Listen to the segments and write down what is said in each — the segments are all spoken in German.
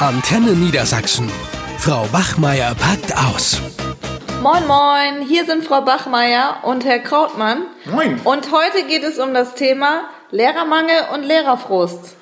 Antenne Niedersachsen. Frau Bachmeier packt aus. Moin, moin, hier sind Frau Bachmeier und Herr Krautmann. Moin. Und heute geht es um das Thema Lehrermangel und Lehrerfrust.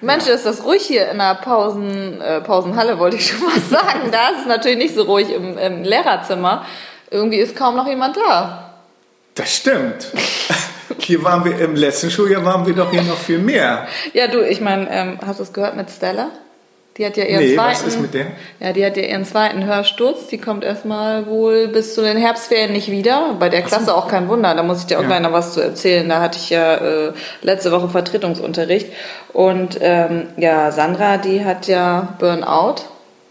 Mensch, ist das ruhig hier in der Pausen, äh, Pausenhalle, wollte ich schon mal sagen. Da ist es natürlich nicht so ruhig im, im Lehrerzimmer. Irgendwie ist kaum noch jemand da. Das stimmt. Hier waren wir im letzten Schuljahr waren wir doch hier noch viel mehr. Ja, du, ich meine, ähm, hast du es gehört mit Stella? Die hat ja ihren Nee, zweiten. was ist mit der? Ja, die hat ja ihren zweiten Hörsturz. Die kommt erstmal wohl bis zu den Herbstferien nicht wieder. Bei der Klasse auch kein Wunder. Da muss ich dir auch Ja. gleich noch was zu erzählen. Da hatte ich ja äh, letzte Woche Vertretungsunterricht. Und ähm, ja, Sandra, die hat ja Burnout.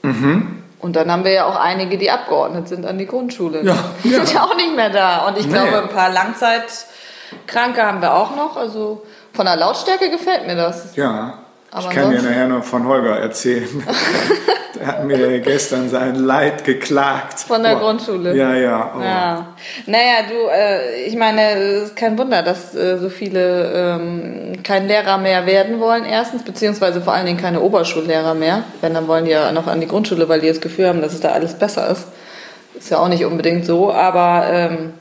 Mhm. Und dann haben wir ja auch einige, die abgeordnet sind an die Grundschule. Ja, Die sind ja auch nicht mehr da. Und ich Nee. glaube, ein paar Langzeitkranke haben wir auch noch. Also von der Lautstärke gefällt mir das. Ja. Aber ich kann dir nachher noch von Holger erzählen. der hat mir gestern sein Leid geklagt. Von der Boah. Grundschule. Ja, ja. Oh. Ja. Naja, du, äh, ich meine, es ist kein Wunder, dass äh, so viele ähm, kein Lehrer mehr werden wollen, erstens, beziehungsweise vor allen Dingen keine Oberschullehrer mehr. Wenn, dann wollen die ja noch an die Grundschule, weil die das Gefühl haben, dass es da alles besser ist. Ist ja auch nicht unbedingt so, aber ähm,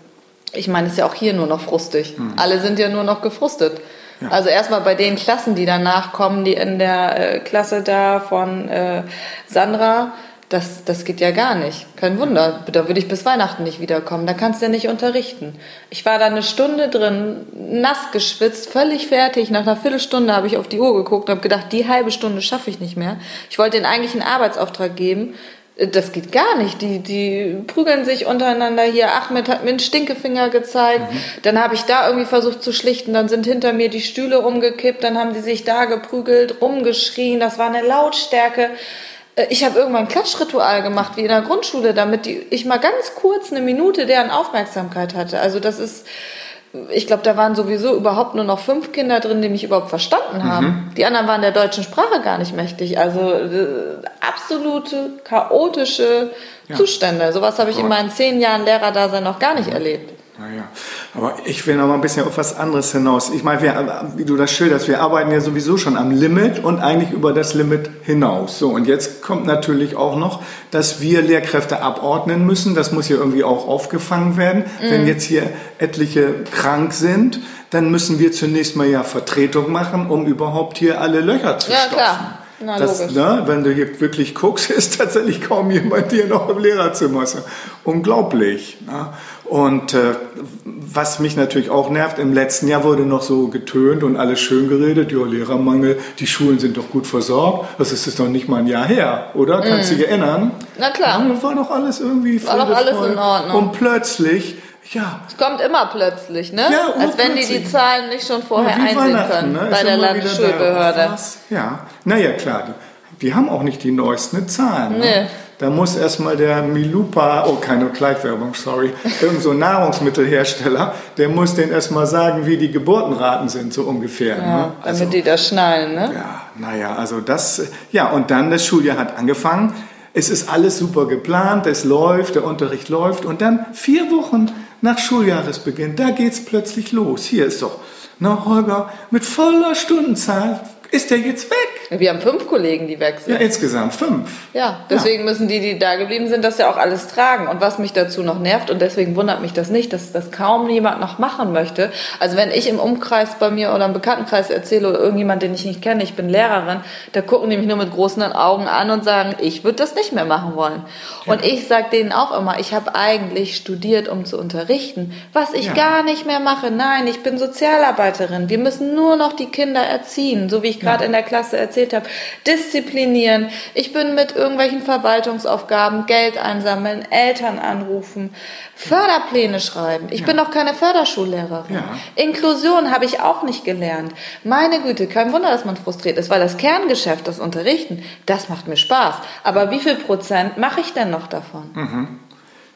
ich meine, es ist ja auch hier nur noch frustig. Alle sind ja nur noch gefrustet. Also erstmal bei den Klassen, die danach kommen, die in der äh, Klasse da von äh, Sandra, das, das geht ja gar nicht. Kein Wunder. Da würde ich bis Weihnachten nicht wiederkommen. Da kannst du ja nicht unterrichten. Ich war da eine Stunde drin, nass geschwitzt, völlig fertig. Nach einer Viertelstunde habe ich auf die Uhr geguckt und habe gedacht, die halbe Stunde schaffe ich nicht mehr. Ich wollte denen eigentlich einen Arbeitsauftrag geben. Das geht gar nicht. Die, die prügeln sich untereinander hier. Ahmed hat mir einen Stinkefinger gezeigt. Dann habe ich da irgendwie versucht zu schlichten. Dann sind hinter mir die Stühle umgekippt. Dann haben die sich da geprügelt, rumgeschrien. Das war eine Lautstärke. Äh, Ich habe irgendwann ein Klatschritual gemacht, wie in der Grundschule, damit die, ich mal ganz kurz eine Minute deren Aufmerksamkeit hatte. Also das ist, ich glaube, da waren sowieso überhaupt nur noch fünf Kinder drin, die mich überhaupt verstanden haben. Die anderen waren der deutschen Sprache gar nicht mächtig. Also äh, absolute chaotische Zustände. Sowas habe ich in Gott. meinen zehn Jahren Lehrerdasein noch gar nicht erlebt. Naja, aber ich will noch mal ein bisschen auf was anderes hinaus. Ich meine, wir, wie du das schilderst, wir arbeiten ja sowieso schon am Limit und eigentlich über das Limit hinaus. So, und jetzt kommt natürlich auch noch, dass wir Lehrkräfte abordnen müssen. Das muss ja irgendwie auch aufgefangen werden. Wenn jetzt hier etliche krank sind, dann müssen wir zunächst mal ja Vertretung machen, um überhaupt hier alle Löcher zu Ja, stopfen. klar. Na, das, ne, wenn du hier wirklich guckst, ist tatsächlich kaum jemand hier noch im Lehrerzimmer. Ja unglaublich. Ne? Und äh, was mich natürlich auch nervt, im letzten Jahr wurde noch so getönt und alles schön geredet, ja, Lehrermangel, die Schulen sind doch gut versorgt. Das ist jetzt noch nicht mal ein Jahr her, oder? Kannst du dich erinnern? Mm. Na klar. Ja, war doch alles irgendwie War doch alles in Ordnung. Und plötzlich, ja, Es kommt immer plötzlich, ne? Ja, Als wenn die die. Zahlen nicht schon vorher Ja, einsehen können ne? bei der Landesschulbehörde. da. Was? Ja, naja, klar, die, die haben auch nicht die neuesten Zahlen. Nee. Ne? Da muss erstmal der Milupa, oh, keine Kleidwerbung, sorry, irgend so Nahrungsmittelhersteller, der muss denen erstmal sagen, wie die Geburtenraten sind, so ungefähr. Ja, ne? damit Also, die das schnallen, ne? ja, naja, also das, ja, und dann das Schuljahr hat angefangen. Es ist alles super geplant, es läuft, der Unterricht läuft und dann vier Wochen nach Schuljahresbeginn, da geht's plötzlich los. Hier ist doch, na Holger, mit voller Stundenzahl ist der jetzt weg. Wir haben fünf Kollegen, die weg Ja, sind. insgesamt fünf. Ja, deswegen müssen die, die da geblieben sind, das ja auch alles tragen. Und was mich dazu noch nervt, und deswegen wundert mich das nicht, dass das kaum jemand noch machen möchte. Also wenn ich im Umkreis bei mir oder im Bekanntenkreis erzähle oder irgendjemand, den ich nicht kenne, ich bin Lehrerin, da gucken die mich nur mit großen Augen an und sagen, ich würde das nicht mehr machen wollen. Und ich sage denen auch immer, ich habe eigentlich studiert, um zu unterrichten, was ich Ja. gar nicht mehr mache. Nein, ich bin Sozialarbeiterin. Wir müssen nur noch die Kinder erziehen, so wie ich gerade in der Klasse erzählt habe. Disziplinieren. Ich bin mit irgendwelchen Verwaltungsaufgaben, Geld einsammeln, Eltern anrufen, Förderpläne schreiben. Ich bin doch keine Förderschullehrerin. Ja. Inklusion habe ich auch nicht gelernt. Meine Güte, kein Wunder, dass man frustriert ist, weil das Kerngeschäft, das Unterrichten, das macht mir Spaß. Aber wie viel Prozent mache ich denn noch davon?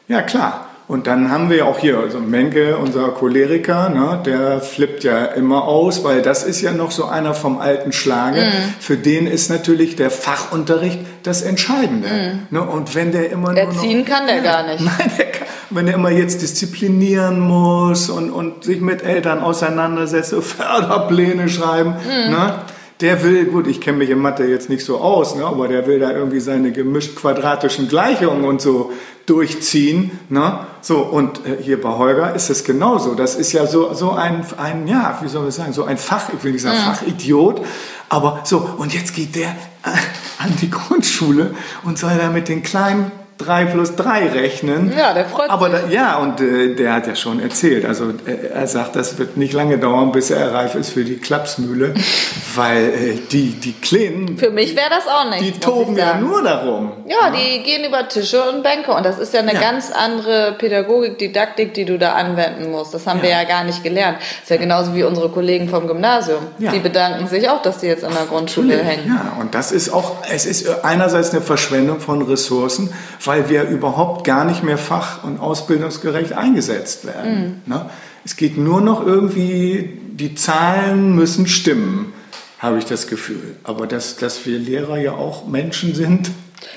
Ja, klar. Und dann haben wir auch hier, also Menke, unser Choleriker, ne, der flippt ja immer aus, weil das ist ja noch so einer vom alten Schlage. Für den ist natürlich der Fachunterricht das Entscheidende. Ne, und wenn der immer nur Erziehen noch, kann der gar nicht. Nein, der kann, wenn er immer jetzt disziplinieren muss und, und sich mit Eltern auseinandersetzt, Förderpläne schreiben, ne, der will, gut, ich kenne mich in Mathe jetzt nicht so aus, ne, aber der will da irgendwie seine gemischt quadratischen Gleichungen und so durchziehen. Ne? So, und äh, hier bei Holger ist es genauso. Das ist ja so, so ein, ein, ja, wie soll ich sagen, so ein Fach, ich will nicht sagen Mhm. Fachidiot, aber so, und jetzt geht der äh, an die Grundschule und soll da mit den kleinen 3 plus 3 rechnen. Ja, der freut aber sich. Da, ja, und äh, der hat ja schon erzählt, also äh, er sagt, das wird nicht lange dauern, bis er reif ist für die Klapsmühle, weil äh, die, die Kleinen, Für mich wäre das auch nicht. die toben ja nur darum. Ja, die gehen über Tische und Bänke und das ist ja eine Ja. ganz andere Pädagogik, Didaktik, die du da anwenden musst. Das haben wir ja gar nicht gelernt. Das ist ja genauso wie unsere Kollegen vom Gymnasium. Ja. Die bedanken sich auch, dass sie jetzt an der Grundschule hängen. Ja, und das ist auch, es ist einerseits eine Verschwendung von Ressourcen, weil wir überhaupt gar nicht mehr fach- und ausbildungsgerecht eingesetzt werden. Mhm. Ne? Es geht nur noch irgendwie, die Zahlen müssen stimmen, habe ich das Gefühl. Aber dass, dass wir Lehrer ja auch Menschen sind,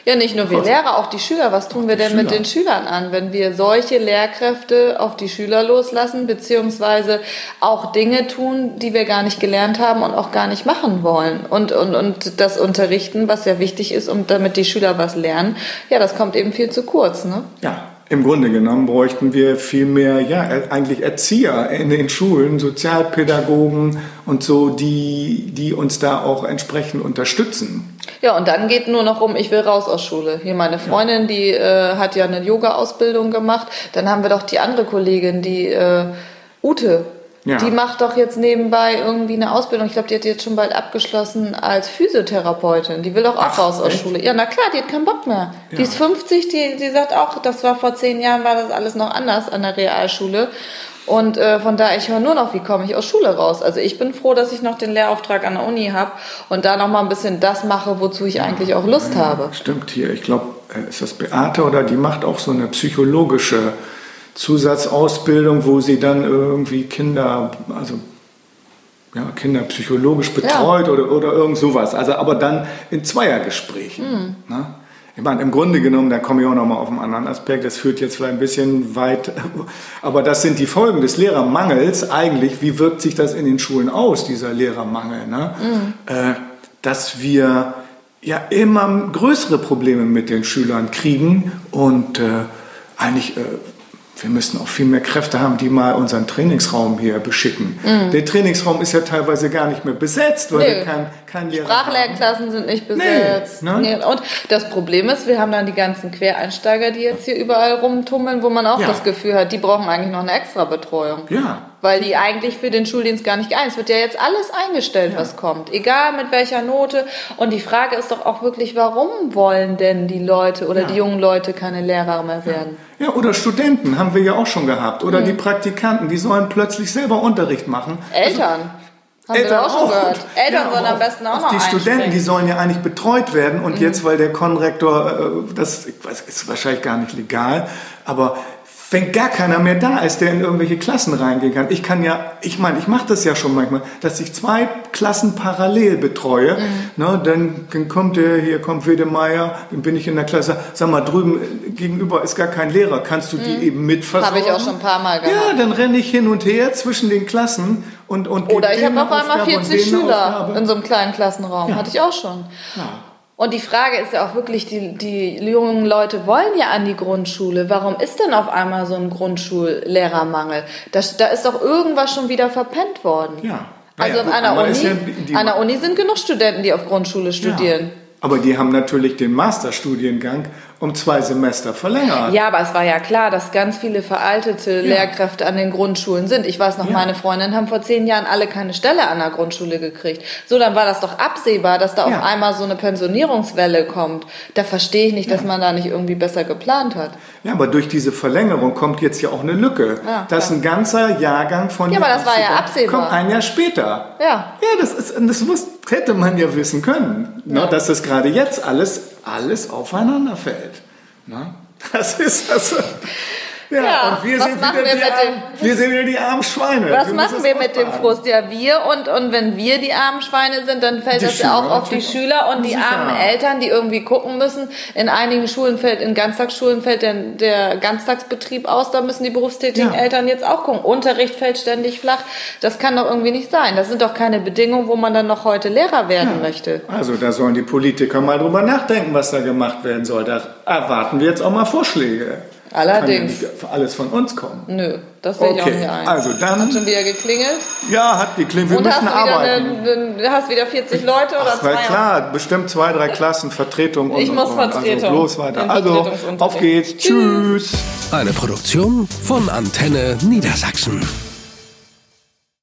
Ja, nicht nur wir Lehrer, auch die Schüler. Was tun wir denn mit Schüler. den Schülern an, wenn wir solche Lehrkräfte auf die Schüler loslassen, beziehungsweise auch Dinge tun, die wir gar nicht gelernt haben und auch gar nicht machen wollen? Und, und, und das Unterrichten, was ja wichtig ist, um damit die Schüler was lernen, ja, das kommt eben viel zu kurz, ne? Ja, im Grunde genommen bräuchten wir viel mehr, ja, äh, eigentlich Erzieher in den Schulen, Sozialpädagogen und so, die, die uns da auch entsprechend unterstützen. Ja, und dann geht nur noch um, ich will raus aus Schule. Hier meine Freundin, die äh, hat ja eine Yoga-Ausbildung gemacht. Dann haben wir doch die andere Kollegin, die äh, Ute. Ja. Die macht doch jetzt nebenbei irgendwie eine Ausbildung. Ich glaube, die hat jetzt schon bald abgeschlossen als Physiotherapeutin. Die will doch auch Ach, raus aus echt? Schule. Ja, na klar, die hat keinen Bock mehr. Die ist 50, die, die sagt auch, das war vor zehn Jahren, war das alles noch anders an der Realschule. Und äh, von daher, ich höre nur noch, wie komme ich aus Schule raus. Also ich bin froh, dass ich noch den Lehrauftrag an der Uni habe und da noch mal ein bisschen das mache, wozu ich eigentlich auch Lust habe. Stimmt hier, ich glaube, ist das Beate oder die macht auch so eine psychologische Zusatzausbildung, wo sie dann irgendwie Kinder, also ja, Kinder psychologisch betreut oder, oder irgend sowas. Also aber dann in Zweiergesprächen. Ne? Ich meine, im Grunde genommen, da komme ich auch noch mal auf einen anderen Aspekt, das führt jetzt vielleicht ein bisschen weit, aber das sind die Folgen des Lehrermangels eigentlich. Wie wirkt sich das in den Schulen aus, dieser Lehrermangel? Ne? Äh, dass wir ja immer größere Probleme mit den Schülern kriegen und äh, eigentlich, äh, wir müssten auch viel mehr Kräfte haben, die mal unseren Trainingsraum hier beschicken. Der Trainingsraum ist ja teilweise gar nicht mehr besetzt, weil Mhm. Nö. wir kein, kein Lehrer haben. Sprachlehrklassen sind nicht besetzt. ne? Nee. Und das Problem ist, wir haben dann die ganzen Quereinsteiger, die jetzt hier überall rumtummeln, wo man auch Ja. das Gefühl hat, die brauchen eigentlich noch eine extra Betreuung. Ja, Weil die eigentlich für den Schuldienst gar nicht geeint. Es wird ja jetzt alles eingestellt, was kommt. Egal mit welcher Note. Und die Frage ist doch auch wirklich, warum wollen denn die Leute oder Ja. die jungen Leute keine Lehrer mehr werden? Ja, oder Studenten haben wir ja auch schon gehabt. Oder Mhm. die Praktikanten, die sollen plötzlich selber Unterricht machen. Eltern. Haben wir auch schon gehört. Eltern Ja, sollen am besten auch auch noch Die Studenten, die sollen ja eigentlich betreut werden. Mhm. Und jetzt, weil der Konrektor, äh, das weiß, ist wahrscheinlich gar nicht legal, aber wenn gar keiner mehr da ist, der in irgendwelche Klassen reingehen kann. Ich kann ja, ich meine, ich mache das ja schon manchmal, dass ich zwei Klassen parallel betreue. Mhm. Ne, dann, dann kommt der, hier kommt Wedemeyer, dann bin ich in der Klasse, sag mal, drüben äh, gegenüber ist gar kein Lehrer, kannst du die eben mitversorgen? Mhm. Habe ich auch schon ein paar Mal gehabt. Ja, dann renne ich hin und her zwischen den Klassen und und Oder ich habe auf einmal Aufgabe und 40 denen eine Schüler in so einem kleinen Klassenraum. Ja. Hatte ich auch schon. Und die Frage ist ja auch wirklich, die, die jungen Leute wollen ja an die Grundschule. Warum ist denn auf einmal so ein Grundschullehrermangel? Das, da ist doch irgendwas schon wieder verpennt worden. Ja. Also gut, an, einmal Uni, ja die- an der Uni sind genug Studenten, die auf Grundschule studieren. Aber die haben natürlich den Masterstudiengang um zwei Semester verlängert. Ja, aber es war ja klar, dass ganz viele veraltete Lehrkräfte an den Grundschulen sind. Ich weiß noch, Ja. meine Freundinnen haben vor zehn Jahren alle keine Stelle an der Grundschule gekriegt. So, dann war das doch absehbar, dass da Ja. auf einmal so eine Pensionierungswelle kommt. Da verstehe ich nicht, dass man da nicht irgendwie besser geplant hat. Ja, aber durch diese Verlängerung kommt jetzt ja auch eine Lücke. Ja, dass ein ganzer Jahrgang von Ja, aber das war ja absehbar. Kommt ein Jahr später. Ja. Ja, das, ist, das muss, hätte man ja wissen können, ne, dass das gerade jetzt alles, alles aufeinander fällt. Ne? Das ist also, Ja, Ja, und wir sind, wieder wir die armen, wir sind wieder die armen Schweine. Was Wir machen wir mit dem. Frust? Ja, wir und, und wenn wir die armen Schweine sind, dann fällt Die das ja auch auf die. Schüler und die Sicher. armen Eltern, die irgendwie gucken müssen. In einigen Schulen fällt, in Ganztagsschulen fällt der, der Ganztagsbetrieb aus, da müssen die berufstätigen Ja. Eltern jetzt auch gucken. Unterricht fällt ständig flach. Das kann doch irgendwie nicht sein. Das sind doch keine Bedingungen, wo man dann noch heute Lehrer werden möchte. Also da sollen die Politiker mal drüber nachdenken, was da gemacht werden soll. Da erwarten wir jetzt auch mal Vorschläge. Allerdings. Kann ja nicht alles von uns kommen. Nö, das sehe ich auch Okay, nicht ein. also dann- Hat schon wieder geklingelt. Ja, hat geklingelt. Wir und hast müssen du, wieder arbeiten. eine, eine, hast wieder 40 Leute oder Ach, weil zwei? klar, bestimmt zwei, drei Klassen Vertretung und Ich muss und, und. Vertretung. Also bloß weiter. Also auf geht's. Tschüss. Eine Produktion von Antenne Niedersachsen.